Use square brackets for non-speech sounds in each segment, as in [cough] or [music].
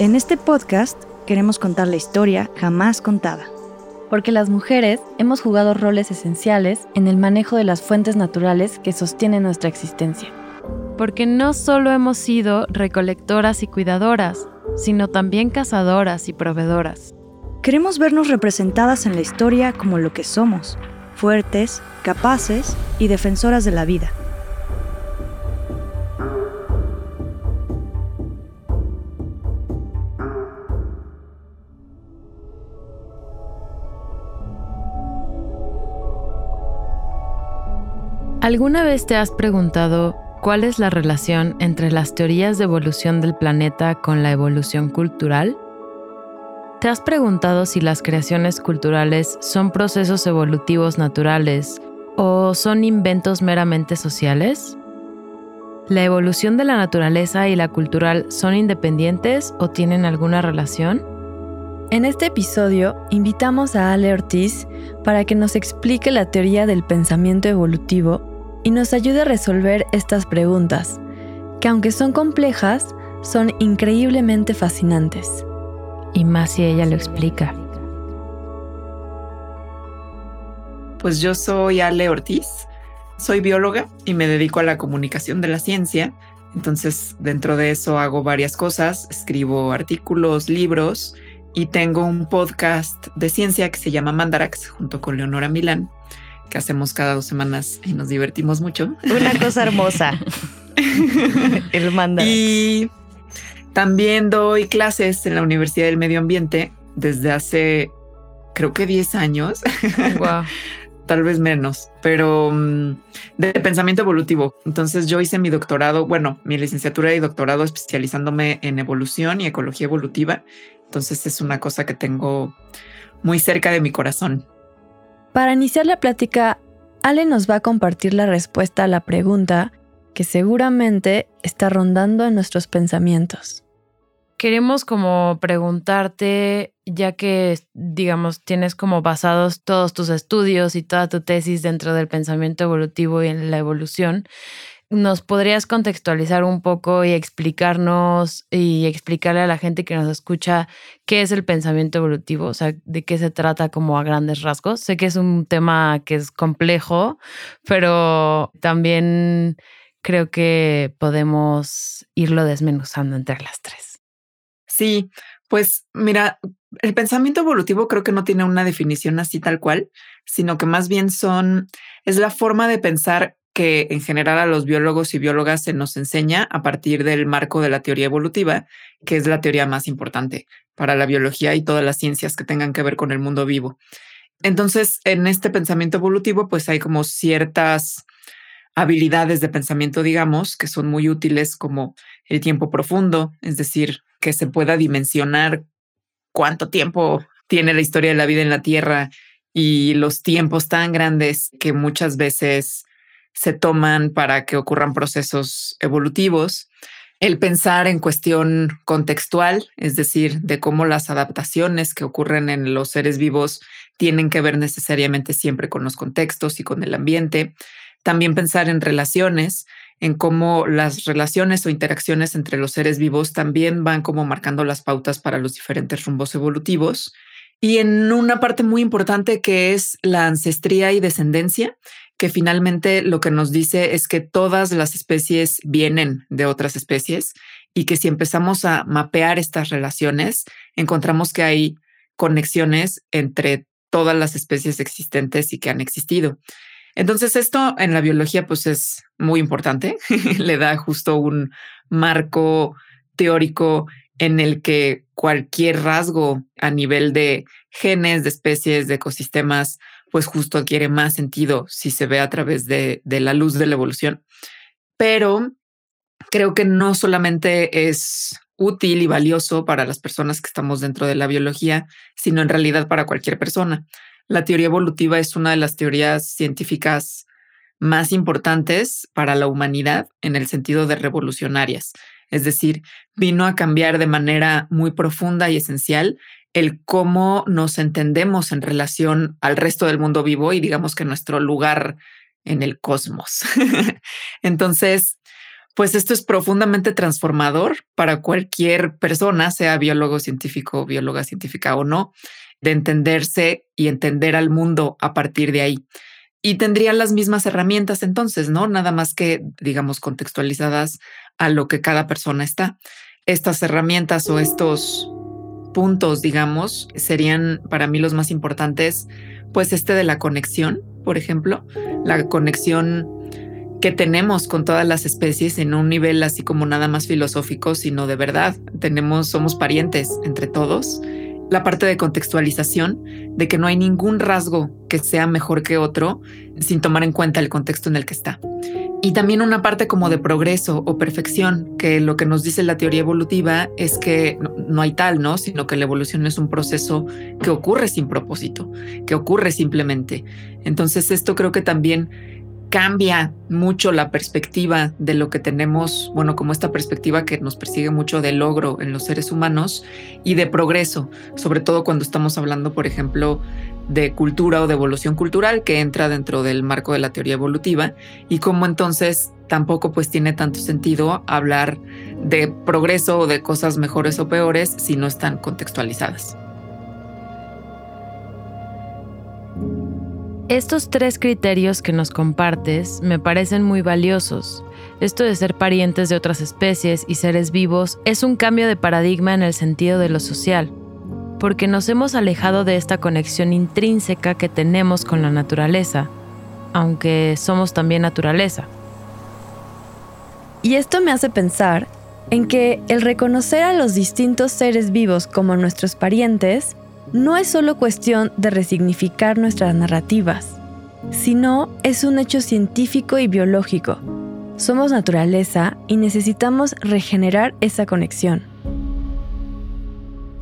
En este podcast queremos contar la historia jamás contada. Porque las mujeres hemos jugado roles esenciales en el manejo de las fuentes naturales que sostienen nuestra existencia. Porque no solo hemos sido recolectoras y cuidadoras, sino también cazadoras y proveedoras. Queremos vernos representadas en la historia como lo que somos, fuertes, capaces y defensoras de la vida. ¿Alguna vez te has preguntado cuál es la relación entre las teorías de evolución del planeta con la evolución cultural? ¿Te has preguntado si las creaciones culturales son procesos evolutivos naturales o son inventos meramente sociales? ¿La evolución de la naturaleza y la cultural son independientes o tienen alguna relación? En este episodio invitamos a Ale Ortiz para que nos explique la teoría del pensamiento evolutivo y nos ayude a resolver estas preguntas, que aunque son complejas, son increíblemente fascinantes. Y más si ella lo explica. Pues yo soy Ale Ortiz, soy bióloga y me dedico a la comunicación de la ciencia. Entonces, dentro de eso hago varias cosas, escribo artículos, libros y tengo un podcast de ciencia que se llama Mandarax junto con Leonora Milán que hacemos cada dos semanas y nos divertimos mucho. Una cosa hermosa. [laughs] El Y también doy clases en la Universidad del Medio Ambiente desde hace, creo que 10 años. Wow. [laughs] Tal vez menos, pero mm, de pensamiento evolutivo. Entonces yo hice mi doctorado, bueno, mi licenciatura y doctorado especializándome en evolución y ecología evolutiva. Entonces es una cosa que tengo muy cerca de mi corazón. Para iniciar la plática, Ale nos va a compartir la respuesta a la pregunta que seguramente está rondando en nuestros pensamientos. Queremos como preguntarte, ya que, digamos, tienes como basados todos tus estudios y toda tu tesis dentro del pensamiento evolutivo y en la evolución, ¿Nos podrías contextualizar un poco y explicarnos y explicarle a la gente que nos escucha qué es el pensamiento evolutivo? O sea, de qué se trata como a grandes rasgos. Sé que es un tema que es complejo, pero también creo que podemos irlo desmenuzando entre las tres. Sí, pues mira, el pensamiento evolutivo creo que no tiene una definición así tal cual, sino que más bien son, es la forma de pensar que en general a los biólogos y biólogas se nos enseña a partir del marco de la teoría evolutiva, que es la teoría más importante para la biología y todas las ciencias que tengan que ver con el mundo vivo. Entonces, en este pensamiento evolutivo, pues hay como ciertas habilidades de pensamiento, digamos, que son muy útiles como el tiempo profundo, es decir, que se pueda dimensionar cuánto tiempo tiene la historia de la vida en la Tierra y los tiempos tan grandes que muchas veces se toman para que ocurran procesos evolutivos. El pensar en cuestión contextual, es decir, de cómo las adaptaciones que ocurren en los seres vivos tienen que ver necesariamente siempre con los contextos y con el ambiente. También pensar en relaciones, en cómo las relaciones o interacciones entre los seres vivos también van como marcando las pautas para los diferentes rumbos evolutivos. Y en una parte muy importante que es la ancestría y descendencia, que finalmente lo que nos dice es que todas las especies vienen de otras especies y que si empezamos a mapear estas relaciones, encontramos que hay conexiones entre todas las especies existentes y que han existido. Entonces esto en la biología pues es muy importante, [laughs] le da justo un marco teórico en el que cualquier rasgo a nivel de genes, de especies, de ecosistemas, pues justo adquiere más sentido si se ve a través de, de la luz de la evolución. Pero creo que no solamente es útil y valioso para las personas que estamos dentro de la biología, sino en realidad para cualquier persona. La teoría evolutiva es una de las teorías científicas más importantes para la humanidad en el sentido de revolucionarias. Es decir, vino a cambiar de manera muy profunda y esencial el cómo nos entendemos en relación al resto del mundo vivo y digamos que nuestro lugar en el cosmos. [laughs] Entonces, pues esto es profundamente transformador para cualquier persona, sea biólogo científico, bióloga científica o no, de entenderse y entender al mundo a partir de ahí. Y tendría las mismas herramientas entonces, ¿no? Nada más que, digamos, contextualizadas a lo que cada persona está. Estas herramientas o estos puntos, digamos, serían para mí los más importantes, pues este de la conexión, por ejemplo, la conexión que tenemos con todas las especies en un nivel así como nada más filosófico, sino de verdad, tenemos, somos parientes entre todos. La parte de contextualización, de que no hay ningún rasgo que sea mejor que otro sin tomar en cuenta el contexto en el que está. Y también una parte como de progreso o perfección, que lo que nos dice la teoría evolutiva es que no, hay tal, ¿no? Sino que la evolución es un proceso que ocurre sin propósito, que ocurre simplemente. Entonces esto creo que también cambia mucho la perspectiva de lo que tenemos, bueno, como esta perspectiva que nos persigue mucho de logro en los seres humanos y de progreso, sobre todo cuando estamos hablando, por ejemplo, de cultura o de evolución cultural que entra dentro del marco de la teoría evolutiva y cómo entonces tampoco pues tiene tanto sentido hablar de progreso o de cosas mejores o peores si no están contextualizadas. Estos tres criterios que nos compartes me parecen muy valiosos. Esto de ser parientes de otras especies y seres vivos es un cambio de paradigma en el sentido de lo social, porque nos hemos alejado de esta conexión intrínseca que tenemos con la naturaleza, aunque somos también naturaleza. Y esto me hace pensar en que el reconocer a los distintos seres vivos como nuestros parientes no es solo cuestión de resignificar nuestras narrativas, sino es un hecho científico y biológico. Somos naturaleza y necesitamos regenerar esa conexión.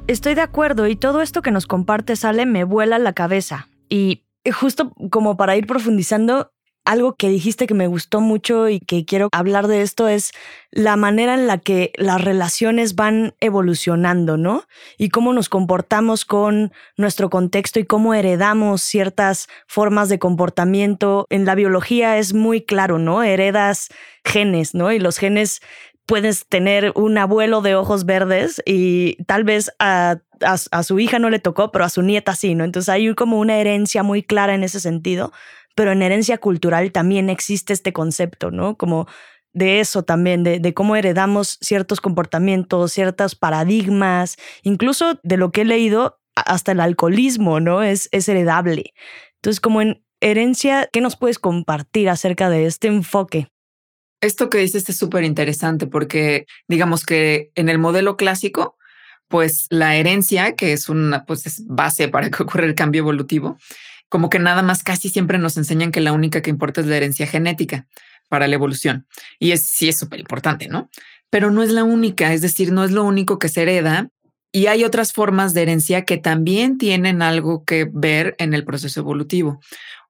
Estoy de acuerdo y todo esto que nos comparte Sale me vuela la cabeza. Y justo como para ir profundizando, algo que dijiste que me gustó mucho y que quiero hablar de esto es la manera en la que las relaciones van evolucionando, ¿no? Y cómo nos comportamos con nuestro contexto y cómo heredamos ciertas formas de comportamiento. En la biología es muy claro, ¿no? Heredas genes, ¿no? Y los genes puedes tener un abuelo de ojos verdes y tal vez a, a, su hija no le tocó, pero a su nieta sí, ¿no? Entonces hay como una herencia muy clara en ese sentido pero en herencia cultural también existe este concepto, ¿no? Como de eso también, de, cómo heredamos ciertos comportamientos, ciertos paradigmas, incluso de lo que he leído, hasta el alcoholismo, ¿no? Es, es heredable. Entonces, como en herencia, ¿qué nos puedes compartir acerca de este enfoque? Esto que dices es súper interesante porque digamos que en el modelo clásico, pues la herencia, que es una pues es base para que ocurra el cambio evolutivo, como que nada más casi siempre nos enseñan que la única que importa es la herencia genética para la evolución. Y es sí es súper importante, ¿no? Pero no es la única, es decir, no es lo único que se hereda. Y hay otras formas de herencia que también tienen algo que ver en el proceso evolutivo.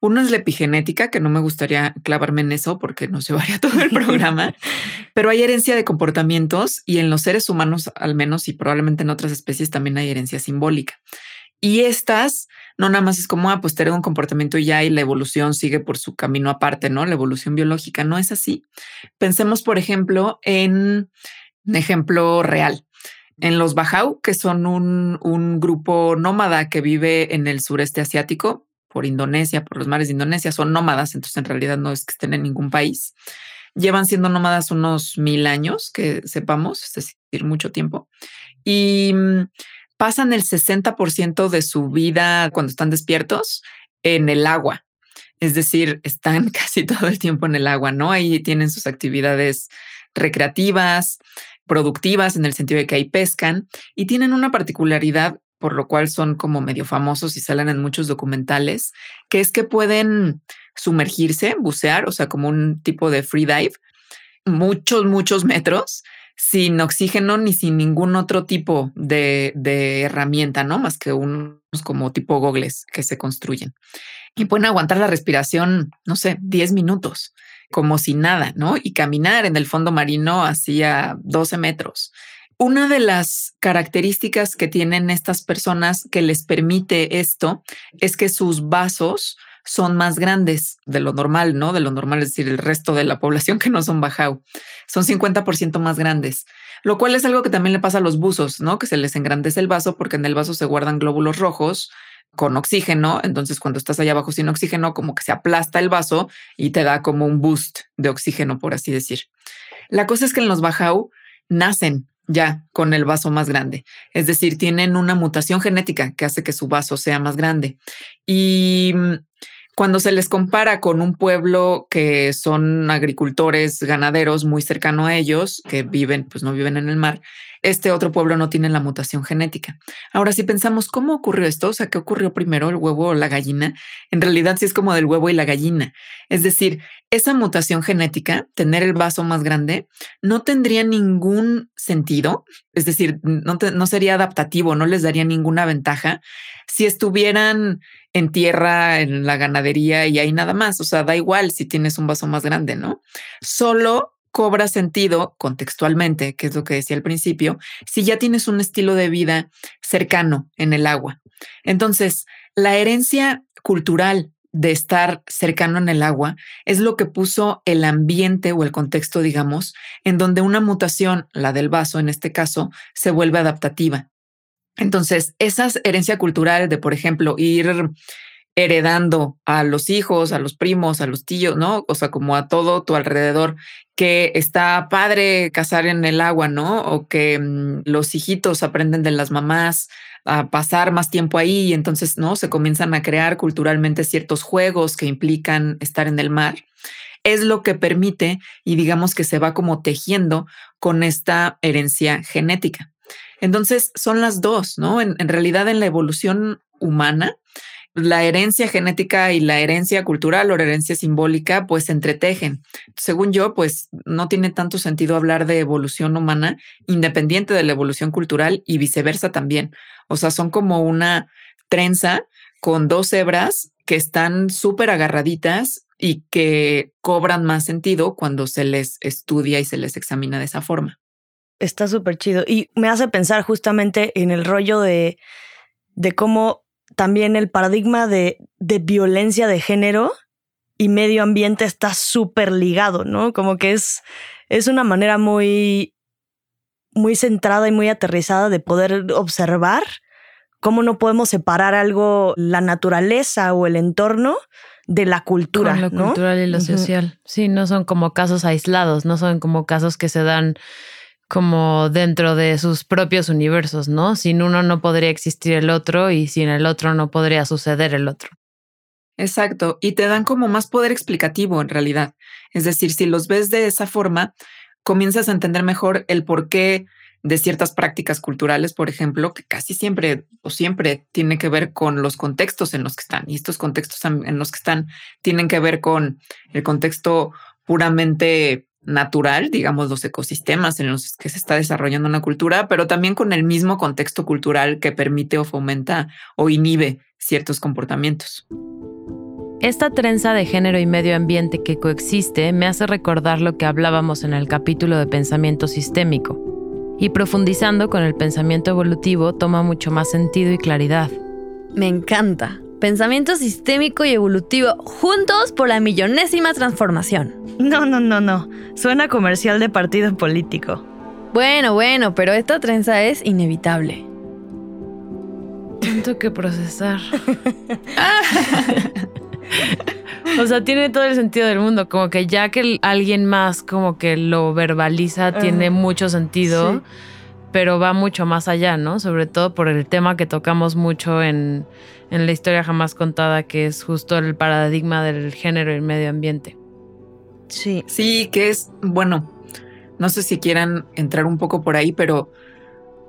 Uno es la epigenética, que no me gustaría clavarme en eso porque nos llevaría [laughs] todo el programa, [laughs] pero hay herencia de comportamientos y en los seres humanos al menos y probablemente en otras especies también hay herencia simbólica. Y estas no nada más es como, ah, pues un comportamiento ya y la evolución sigue por su camino aparte, ¿no? La evolución biológica no es así. Pensemos, por ejemplo, en un ejemplo real. En los Bajau, que son un, un grupo nómada que vive en el sureste asiático, por Indonesia, por los mares de Indonesia, son nómadas, entonces en realidad no es que estén en ningún país. Llevan siendo nómadas unos mil años, que sepamos, es decir, mucho tiempo. Y mm, pasan el 60% de su vida cuando están despiertos en el agua. Es decir, están [laughs] casi todo el tiempo en el agua, ¿no? Ahí tienen sus actividades recreativas, productivas, en el sentido de que ahí pescan y tienen una particularidad por lo cual son como medio famosos y salen en muchos documentales, que es que pueden sumergirse, bucear, o sea, como un tipo de free dive, muchos, muchos metros sin oxígeno ni sin ningún otro tipo de, herramienta, ¿no? Más que unos como tipo gogles que se construyen. Y pueden aguantar la respiración, no sé, 10 minutos, como si nada, ¿no? Y caminar en el fondo marino hacia 12 metros. Una de las características que tienen estas personas que les permite esto es que sus vasos son más grandes de lo normal, ¿no? De lo normal, es decir, el resto de la población que no son bajau. Son 50% más grandes, lo cual es algo que también le pasa a los buzos, ¿no? Que se les engrandece el vaso porque en el vaso se guardan glóbulos rojos con oxígeno, entonces cuando estás allá abajo sin oxígeno, como que se aplasta el vaso y te da como un boost de oxígeno, por así decir. La cosa es que en los bajau nacen ya con el vaso más grande. Es decir, tienen una mutación genética que hace que su vaso sea más grande. Y mm, cuando se les compara con un pueblo que son agricultores, ganaderos muy cercano a ellos, que viven, pues no viven en el mar, este otro pueblo no tiene la mutación genética. Ahora, si pensamos cómo ocurrió esto, o sea, ¿qué ocurrió primero, el huevo o la gallina? En realidad sí es como del huevo y la gallina. Es decir, esa mutación genética, tener el vaso más grande, no tendría ningún sentido, es decir, no, no sería adaptativo, no les daría ninguna ventaja si estuvieran en tierra, en la ganadería y ahí nada más. O sea, da igual si tienes un vaso más grande, ¿no? Solo cobra sentido contextualmente, que es lo que decía al principio, si ya tienes un estilo de vida cercano en el agua. Entonces, la herencia cultural de estar cercano en el agua es lo que puso el ambiente o el contexto, digamos, en donde una mutación, la del vaso en este caso, se vuelve adaptativa. Entonces, esa herencia cultural de, por ejemplo, ir heredando a los hijos, a los primos, a los tíos, ¿no? O sea, como a todo tu alrededor, que está padre cazar en el agua, ¿no? O que mm, los hijitos aprenden de las mamás a pasar más tiempo ahí y entonces, ¿no? Se comienzan a crear culturalmente ciertos juegos que implican estar en el mar. Es lo que permite y digamos que se va como tejiendo con esta herencia genética. Entonces son las dos, ¿no? En, realidad en la evolución humana, la herencia genética y la herencia cultural o herencia simbólica pues se entretejen. Según yo, pues no tiene tanto sentido hablar de evolución humana independiente de la evolución cultural y viceversa también. O sea, son como una trenza con dos hebras que están súper agarraditas y que cobran más sentido cuando se les estudia y se les examina de esa forma. Está súper chido y me hace pensar justamente en el rollo de, de cómo también el paradigma de, de violencia de género y medio ambiente está súper ligado, ¿no? Como que es, es una manera muy, muy centrada y muy aterrizada de poder observar cómo no podemos separar algo, la naturaleza o el entorno, de la cultura. lo cultural y lo social. Sí, no son como casos aislados, no son como casos que se dan como dentro de sus propios universos, ¿no? Sin uno no podría existir el otro y sin el otro no podría suceder el otro. Exacto, y te dan como más poder explicativo en realidad. Es decir, si los ves de esa forma, comienzas a entender mejor el porqué de ciertas prácticas culturales, por ejemplo, que casi siempre o siempre tiene que ver con los contextos en los que están. Y estos contextos en los que están tienen que ver con el contexto puramente natural, digamos, los ecosistemas en los que se está desarrollando una cultura, pero también con el mismo contexto cultural que permite o fomenta o inhibe ciertos comportamientos. Esta trenza de género y medio ambiente que coexiste me hace recordar lo que hablábamos en el capítulo de pensamiento sistémico. Y profundizando con el pensamiento evolutivo toma mucho más sentido y claridad. Me encanta. Pensamiento sistémico y evolutivo juntos por la millonésima transformación. No, no, no, no. Suena comercial de partido político. Bueno, bueno, pero esta trenza es inevitable. Tanto que procesar. [laughs] o sea, tiene todo el sentido del mundo. Como que ya que alguien más como que lo verbaliza, tiene mucho sentido. Pero va mucho más allá, ¿no? Sobre todo por el tema que tocamos mucho en en la historia jamás contada, que es justo el paradigma del género y el medio ambiente. Sí. Sí, que es, bueno, no sé si quieran entrar un poco por ahí, pero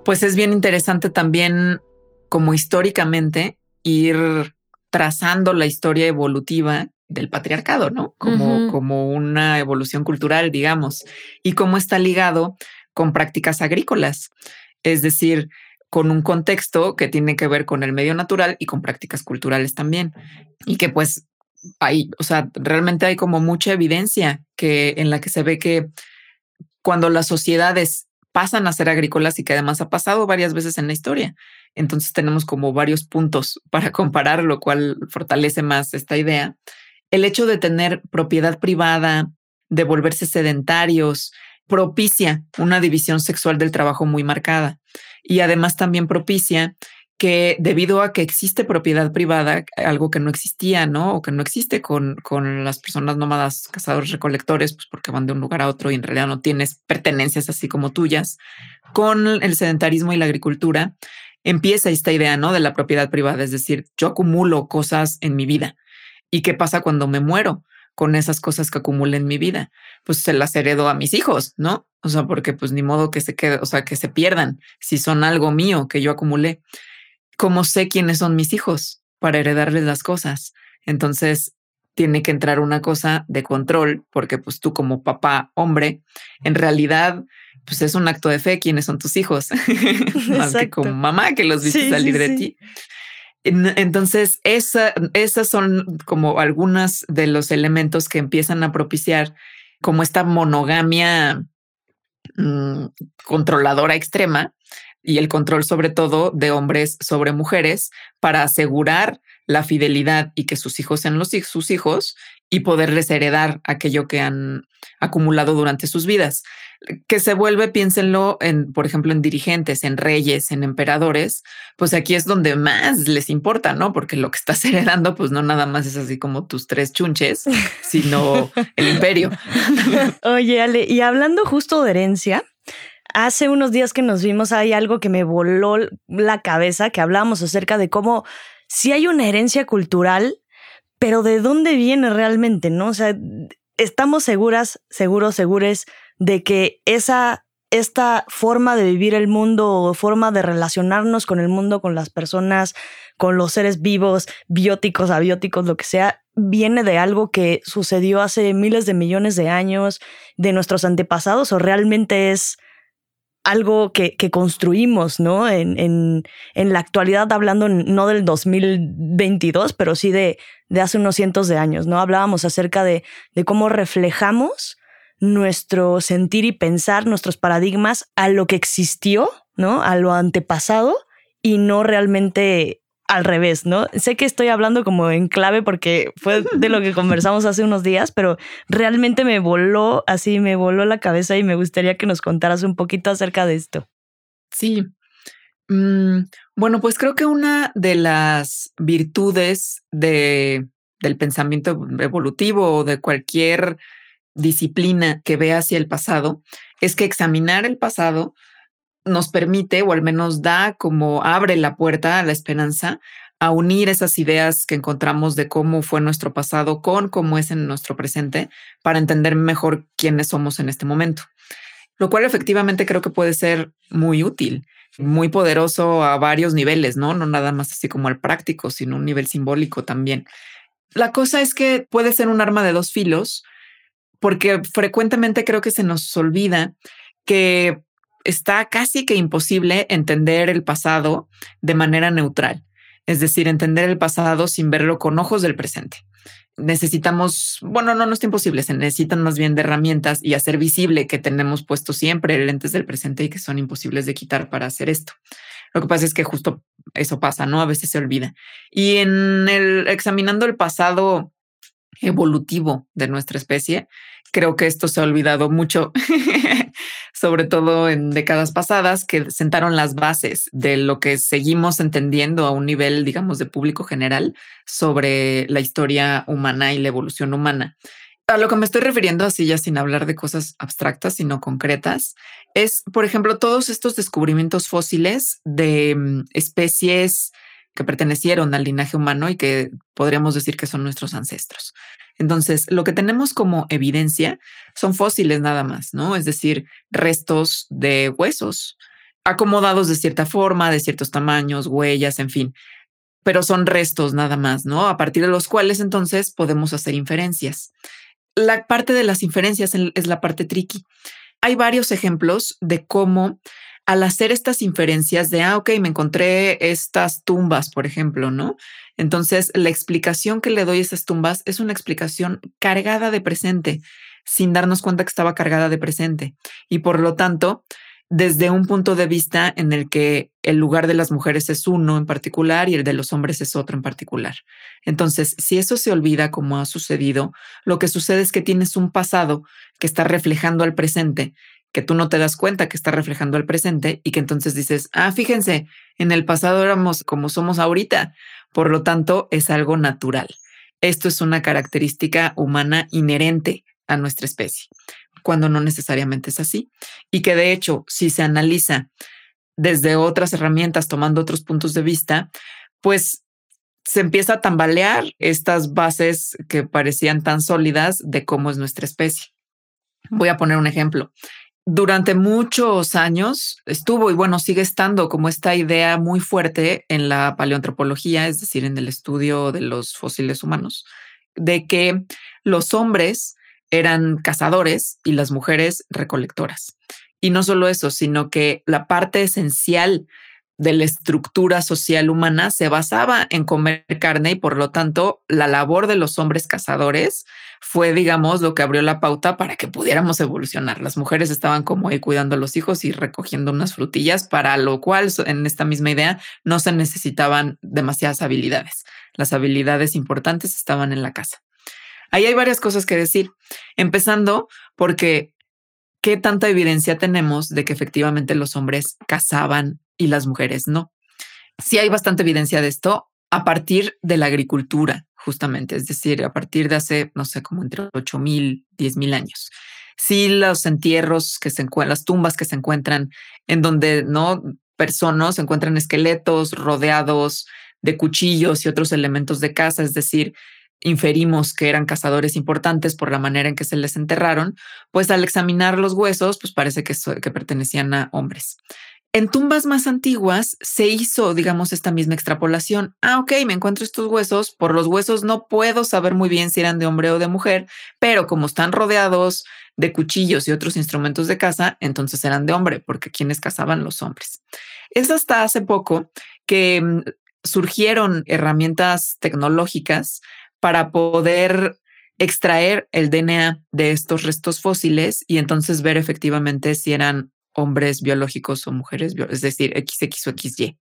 pues es bien interesante también como históricamente ir trazando la historia evolutiva del patriarcado, ¿no? Como, como una evolución cultural, digamos, y cómo está ligado con prácticas agrícolas. Es decir, con un contexto que tiene que ver con el medio natural y con prácticas culturales también. Y que pues hay, o sea, realmente hay como mucha evidencia que en la que se ve que cuando las sociedades pasan a ser agrícolas y que además ha pasado varias veces en la historia. Entonces tenemos como varios puntos [laughs] para comparar, lo cual fortalece más esta idea. El hecho de tener propiedad privada, de volverse sedentarios, propicia una división sexual del trabajo muy marcada y además también propicia que debido a que existe propiedad privada, algo que no existía, ¿no? O que no existe con, con las personas nómadas, cazadores, recolectores, pues porque van de un lugar a otro y en realidad no tienes pertenencias así como tuyas, con el sedentarismo y la agricultura, empieza esta idea, ¿no? De la propiedad privada, es decir, yo acumulo cosas en mi vida. ¿Y qué pasa cuando me muero? Con esas cosas que acumulé en mi vida, pues se las heredo a mis hijos, ¿no? O sea, porque pues ni modo que se quede, o sea, que se pierdan si son algo mío que yo acumulé. ¿Cómo sé quiénes son mis hijos para heredarles las cosas? Entonces tiene que entrar una cosa de control, porque pues tú como papá hombre, en realidad pues es un acto de fe quiénes son tus hijos, [laughs] más que como mamá que los viste salir de ti. Entonces, esa, esas son como algunas de los elementos que empiezan a propiciar como esta monogamia mm, controladora extrema y el control sobre todo de hombres sobre mujeres para asegurar la fidelidad y que sus hijos sean los, sus hijos y poderles heredar aquello que han acumulado durante sus vidas que se vuelve, piénsenlo, en, por ejemplo, en dirigentes, en reyes, en emperadores, pues aquí es donde más les importa, ¿no? Porque lo que estás [laughs] heredando, pues no nada más es así como tus tres chunches, sino el imperio. [laughs] Oye, Ale, y hablando justo de herencia, hace unos días que nos vimos hay algo que me voló la cabeza, que hablábamos acerca de cómo si hay una herencia cultural, pero de dónde viene realmente, ¿no? O sea, estamos seguras, seguros, segures de que esa, esta forma de vivir el mundo o forma de relacionarnos con el mundo, con las personas, con los seres vivos, bióticos, abióticos, lo que sea, viene de algo que sucedió hace miles de millones de años, de nuestros antepasados, o realmente es algo que, que construimos, ¿no? En, en, en, la actualidad, hablando no del 2022, pero sí de, de hace unos cientos de años, ¿no? Hablábamos acerca de, de cómo reflejamos nuestro sentir y pensar, nuestros paradigmas a lo que existió, ¿no? A lo antepasado y no realmente al revés, ¿no? Sé que estoy hablando como en clave porque fue de lo que conversamos hace unos días, pero realmente me voló así, me voló la cabeza y me gustaría que nos contaras un poquito acerca de esto. Sí. Mm, bueno, pues creo que una de las virtudes de, del pensamiento evolutivo o de cualquier disciplina que ve hacia el pasado es que examinar el pasado nos permite, o al menos da como abre la puerta a la esperanza, a unir esas ideas que encontramos de cómo fue nuestro pasado con cómo es en nuestro presente para entender mejor quiénes somos en este momento. Lo cual efectivamente creo que puede ser muy útil, muy poderoso a varios niveles, ¿no? No nada más así como al práctico, sino un nivel simbólico también. La cosa es que puede ser un arma de dos filos porque frecuentemente creo que se nos olvida que está casi que imposible entender el pasado de manera neutral, es decir, entender el pasado sin verlo con ojos del presente. Necesitamos, bueno, no, no es imposible, se necesitan más bien herramientas y hacer visible que tenemos puesto siempre lentes del presente y que son imposibles de quitar para hacer esto. Lo que pasa es que justo eso pasa, ¿no? A veces se olvida. Y en el examinando el pasado evolutivo de nuestra especie. Creo que esto se ha olvidado mucho, [laughs] sobre todo en décadas pasadas, que sentaron las bases de lo que seguimos entendiendo a un nivel, digamos, de público general sobre la historia humana y la evolución humana. A lo que me estoy refiriendo, así ya sin hablar de cosas abstractas, sino concretas, es, por ejemplo, todos estos descubrimientos fósiles de mm, especies que pertenecieron al linaje humano y que podríamos decir que son nuestros ancestros. Entonces, lo que tenemos como evidencia son fósiles nada más, ¿no? Es decir, restos de huesos acomodados de cierta forma, de ciertos tamaños, huellas, en fin, pero son restos nada más, ¿no? A partir de los cuales entonces podemos hacer inferencias. La parte de las inferencias es la parte tricky. Hay varios ejemplos de cómo al hacer estas inferencias de, ah, ok, me encontré estas tumbas, por ejemplo, ¿no? Entonces, la explicación que le doy a esas tumbas es una explicación cargada de presente, sin darnos cuenta que estaba cargada de presente. Y por lo tanto, desde un punto de vista en el que el lugar de las mujeres es uno en particular y el de los hombres es otro en particular. Entonces, si eso se olvida como ha sucedido, lo que sucede es que tienes un pasado que está reflejando al presente, que tú no te das cuenta que está reflejando al presente y que entonces dices, ah, fíjense, en el pasado éramos como somos ahorita, por lo tanto es algo natural. Esto es una característica humana inherente a nuestra especie cuando no necesariamente es así. Y que de hecho, si se analiza desde otras herramientas, tomando otros puntos de vista, pues se empieza a tambalear estas bases que parecían tan sólidas de cómo es nuestra especie. Voy a poner un ejemplo. Durante muchos años estuvo y bueno, sigue estando como esta idea muy fuerte en la paleoantropología, es decir, en el estudio de los fósiles humanos, de que los hombres eran cazadores y las mujeres recolectoras. Y no solo eso, sino que la parte esencial de la estructura social humana se basaba en comer carne y por lo tanto la labor de los hombres cazadores fue, digamos, lo que abrió la pauta para que pudiéramos evolucionar. Las mujeres estaban como ahí cuidando a los hijos y recogiendo unas frutillas, para lo cual en esta misma idea no se necesitaban demasiadas habilidades. Las habilidades importantes estaban en la casa. Ahí hay varias cosas que decir, empezando porque qué tanta evidencia tenemos de que efectivamente los hombres cazaban y las mujeres no. Sí hay bastante evidencia de esto a partir de la agricultura, justamente, es decir, a partir de hace, no sé, como entre 8 mil, 10 mil años. Sí, los entierros que se encuentran, las tumbas que se encuentran en donde no personas se encuentran esqueletos rodeados de cuchillos y otros elementos de casa, es decir, inferimos que eran cazadores importantes por la manera en que se les enterraron, pues al examinar los huesos, pues parece que, que pertenecían a hombres. En tumbas más antiguas se hizo, digamos, esta misma extrapolación. Ah, ok, me encuentro estos huesos. Por los huesos no puedo saber muy bien si eran de hombre o de mujer, pero como están rodeados de cuchillos y otros instrumentos de caza, entonces eran de hombre, porque quienes cazaban los hombres. Es hasta hace poco que mm, surgieron herramientas tecnológicas para poder extraer el DNA de estos restos fósiles y entonces ver efectivamente si eran hombres biológicos o mujeres, es decir, XX o XY.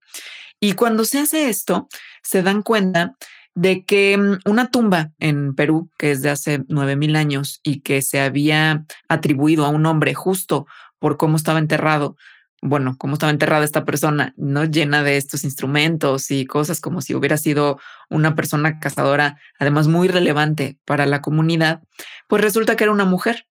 Y cuando se hace esto, se dan cuenta de que mm, una tumba en Perú, que es de hace 9000 años y que se había atribuido a un hombre justo por cómo estaba enterrado, bueno, cómo estaba enterrada esta persona, no llena de estos instrumentos y cosas como si hubiera sido una persona cazadora, además muy relevante para la comunidad, pues resulta que era una mujer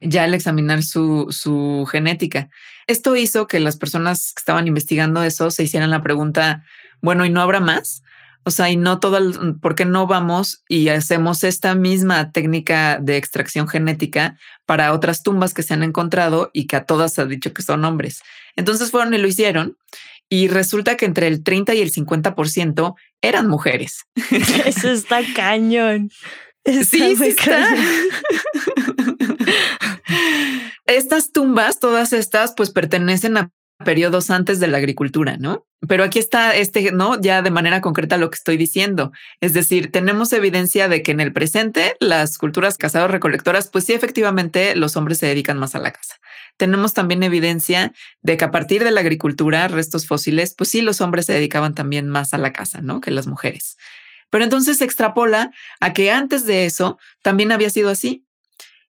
ya al examinar su, su genética. Esto hizo que las personas que estaban investigando eso se hicieran la pregunta, bueno, ¿y no habrá más? O sea, y no todo, el, ¿por qué no vamos y hacemos esta misma técnica de extracción genética para otras tumbas que se han encontrado y que a todas se ha dicho que son hombres? Entonces fueron y lo hicieron y resulta que entre el 30 y el 50% eran mujeres. [laughs] Eso está cañón. sí, sí está. [laughs] Estas tumbas, todas estas, pues pertenecen a periodos antes de la agricultura, ¿no? Pero aquí está este, ¿no? Ya de manera concreta lo que estoy diciendo. Es decir, tenemos evidencia de que en el presente las culturas cazados recolectoras, pues sí, efectivamente los hombres se dedican más a la caza. Tenemos también evidencia de que a partir de la agricultura, restos fósiles, pues sí, los hombres se dedicaban también más a la caza, ¿no? Que las mujeres. Pero entonces se extrapola a que antes de eso también había sido así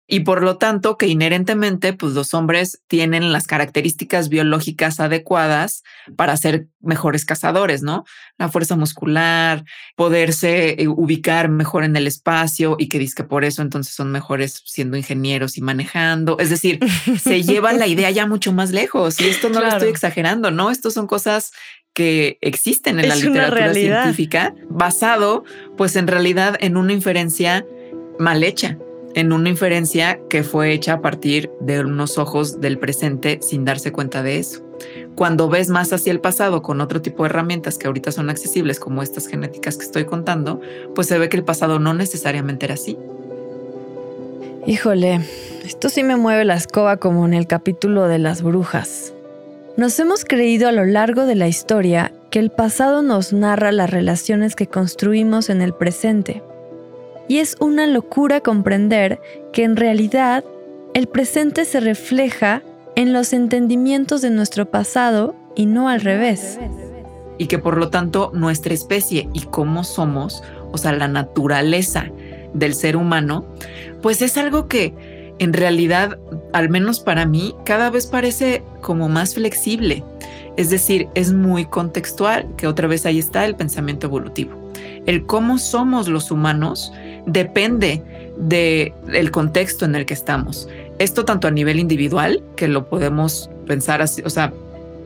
y por lo tanto que inherentemente pues los hombres tienen las características biológicas adecuadas para ser mejores cazadores, ¿no? La fuerza muscular, poderse eh, ubicar mejor en el espacio y que dice que por eso entonces son mejores siendo ingenieros y manejando, es decir, se lleva la idea ya mucho más lejos y esto no lo estoy exagerando, ¿no? Estos son cosas que existen en la literatura científica basado pues en realidad en una inferencia mal hecha en una inferencia que fue hecha a partir de unos ojos del presente sin darse cuenta de eso. Cuando ves más hacia el pasado con otro tipo de herramientas que ahorita son accesibles, como estas genéticas que estoy contando, pues se ve que el pasado no necesariamente era así. Híjole, esto sí me mueve la escoba como en el capítulo de las brujas. Nos hemos creído a lo largo de la historia que el pasado nos narra las relaciones que construimos en el presente y es una locura comprender que en realidad el presente se refleja en los entendimientos de nuestro pasado y no al revés. Y que por lo tanto nuestra especie y cómo somos, o sea, la naturaleza del ser humano, pues es algo que en realidad, al menos para mí, cada vez parece como más flexible. Es decir, es muy contextual, que otra vez ahí está el pensamiento evolutivo. El cómo somos los humanos depende del contexto en el que estamos. Esto tanto a nivel individual, que lo podemos pensar así, o sea,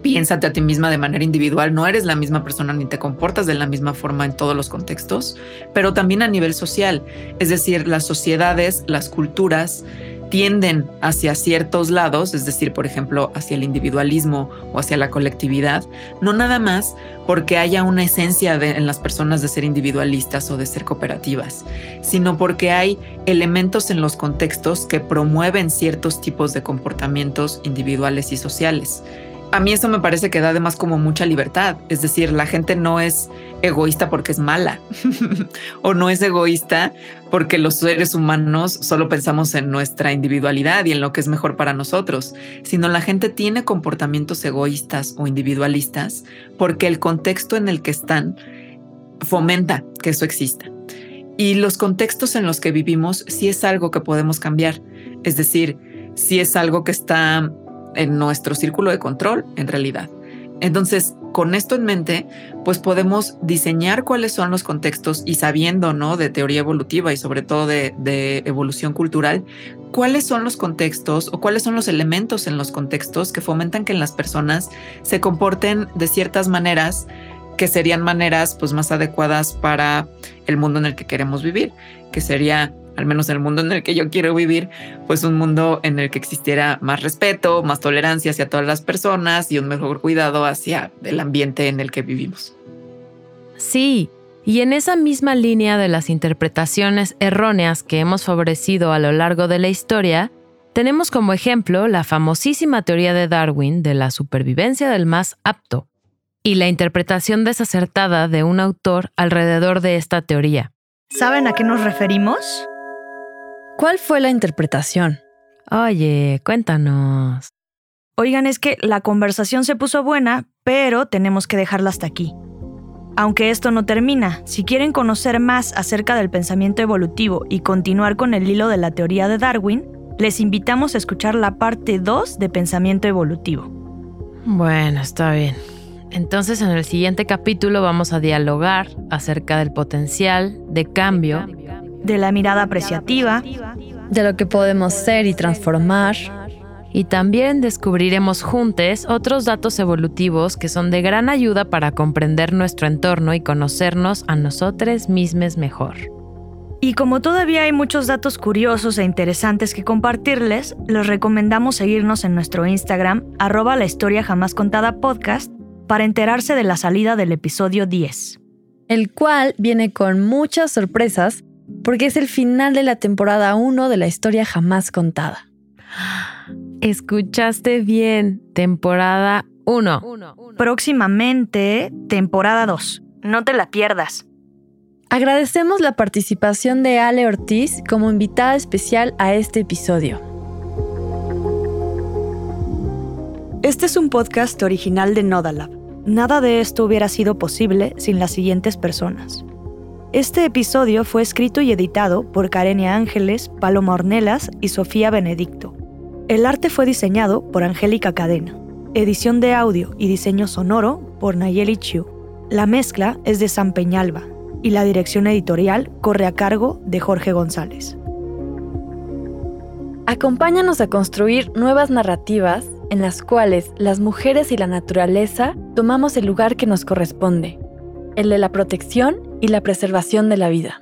piénsate a ti misma de manera individual, no eres la misma persona ni te comportas de la misma forma en todos los contextos, pero también a nivel social, es decir, las sociedades, las culturas tienden hacia ciertos lados, es decir, por ejemplo, hacia el individualismo o hacia la colectividad, no nada más porque haya una esencia en las personas de ser individualistas o de ser cooperativas, sino porque hay elementos en los contextos que promueven ciertos tipos de comportamientos individuales y sociales a mí eso me parece que da además como mucha libertad. Es decir, la gente no es egoísta porque es mala [laughs] o no es egoísta porque los seres humanos solo pensamos en nuestra individualidad y en lo que es mejor para nosotros, sino la gente tiene comportamientos egoístas o individualistas porque el contexto en el que están fomenta que eso exista. Y los contextos en los que vivimos sí es algo que podemos cambiar. Es decir, sí es algo que está en nuestro círculo de control, en realidad. Entonces, con esto en mente, pues podemos diseñar cuáles son los contextos y sabiendo, ¿no? De teoría evolutiva y sobre todo de, evolución cultural, cuáles son los contextos o cuáles son los elementos en los contextos que fomentan que las personas se comporten de ciertas maneras que serían maneras pues más adecuadas para el mundo en el que queremos vivir, que sería al menos en el mundo en el que yo quiero vivir, pues un mundo en el que existiera más respeto, más tolerancia hacia todas las personas y un mejor cuidado hacia el ambiente en el que vivimos. Sí, y en esa misma línea de las interpretaciones erróneas que hemos favorecido a lo largo de la historia, tenemos como ejemplo la famosísima teoría de Darwin de la supervivencia del más apto y la interpretación desacertada de un autor alrededor de esta teoría. ¿Saben a qué nos referimos? ¿Cuál fue la interpretación? Oye, cuéntanos. Oigan, es que la conversación se puso buena, pero tenemos que dejarla hasta aquí. Aunque esto no termina, si quieren conocer más acerca del pensamiento evolutivo y continuar con el hilo de la teoría de Darwin, les invitamos a escuchar la parte 2 de Pensamiento Evolutivo. Bueno, está bien. Entonces en el siguiente capítulo vamos a dialogar acerca del potencial de cambio de la mirada apreciativa, de lo que podemos ser y transformar. Y también descubriremos juntos otros datos evolutivos que son de gran ayuda para comprender nuestro entorno y conocernos a nosotros mismos mejor. Y como todavía hay muchos datos curiosos e interesantes que compartirles, les recomendamos seguirnos en nuestro Instagram, arroba la historia jamás contada podcast, para enterarse de la salida del episodio 10. El cual viene con muchas sorpresas porque es el final de la temporada 1 de la historia jamás contada. Escuchaste bien, temporada 1. Próximamente, temporada 2. No te la pierdas. Agradecemos la participación de Ale Ortiz como invitada especial a este episodio. Este es un podcast original de Nodalab. Nada de esto hubiera sido posible sin las siguientes personas. Este episodio fue escrito y editado por Karenia Ángeles, Paloma Ornelas y Sofía Benedicto. El arte fue diseñado por Angélica Cadena. Edición de audio y diseño sonoro por Nayeli Chiu. La mezcla es de San Peñalba y la dirección editorial corre a cargo de Jorge González. Acompáñanos a construir nuevas narrativas en las cuales las mujeres y la naturaleza tomamos el lugar que nos corresponde, el de la protección y la preservación de la vida.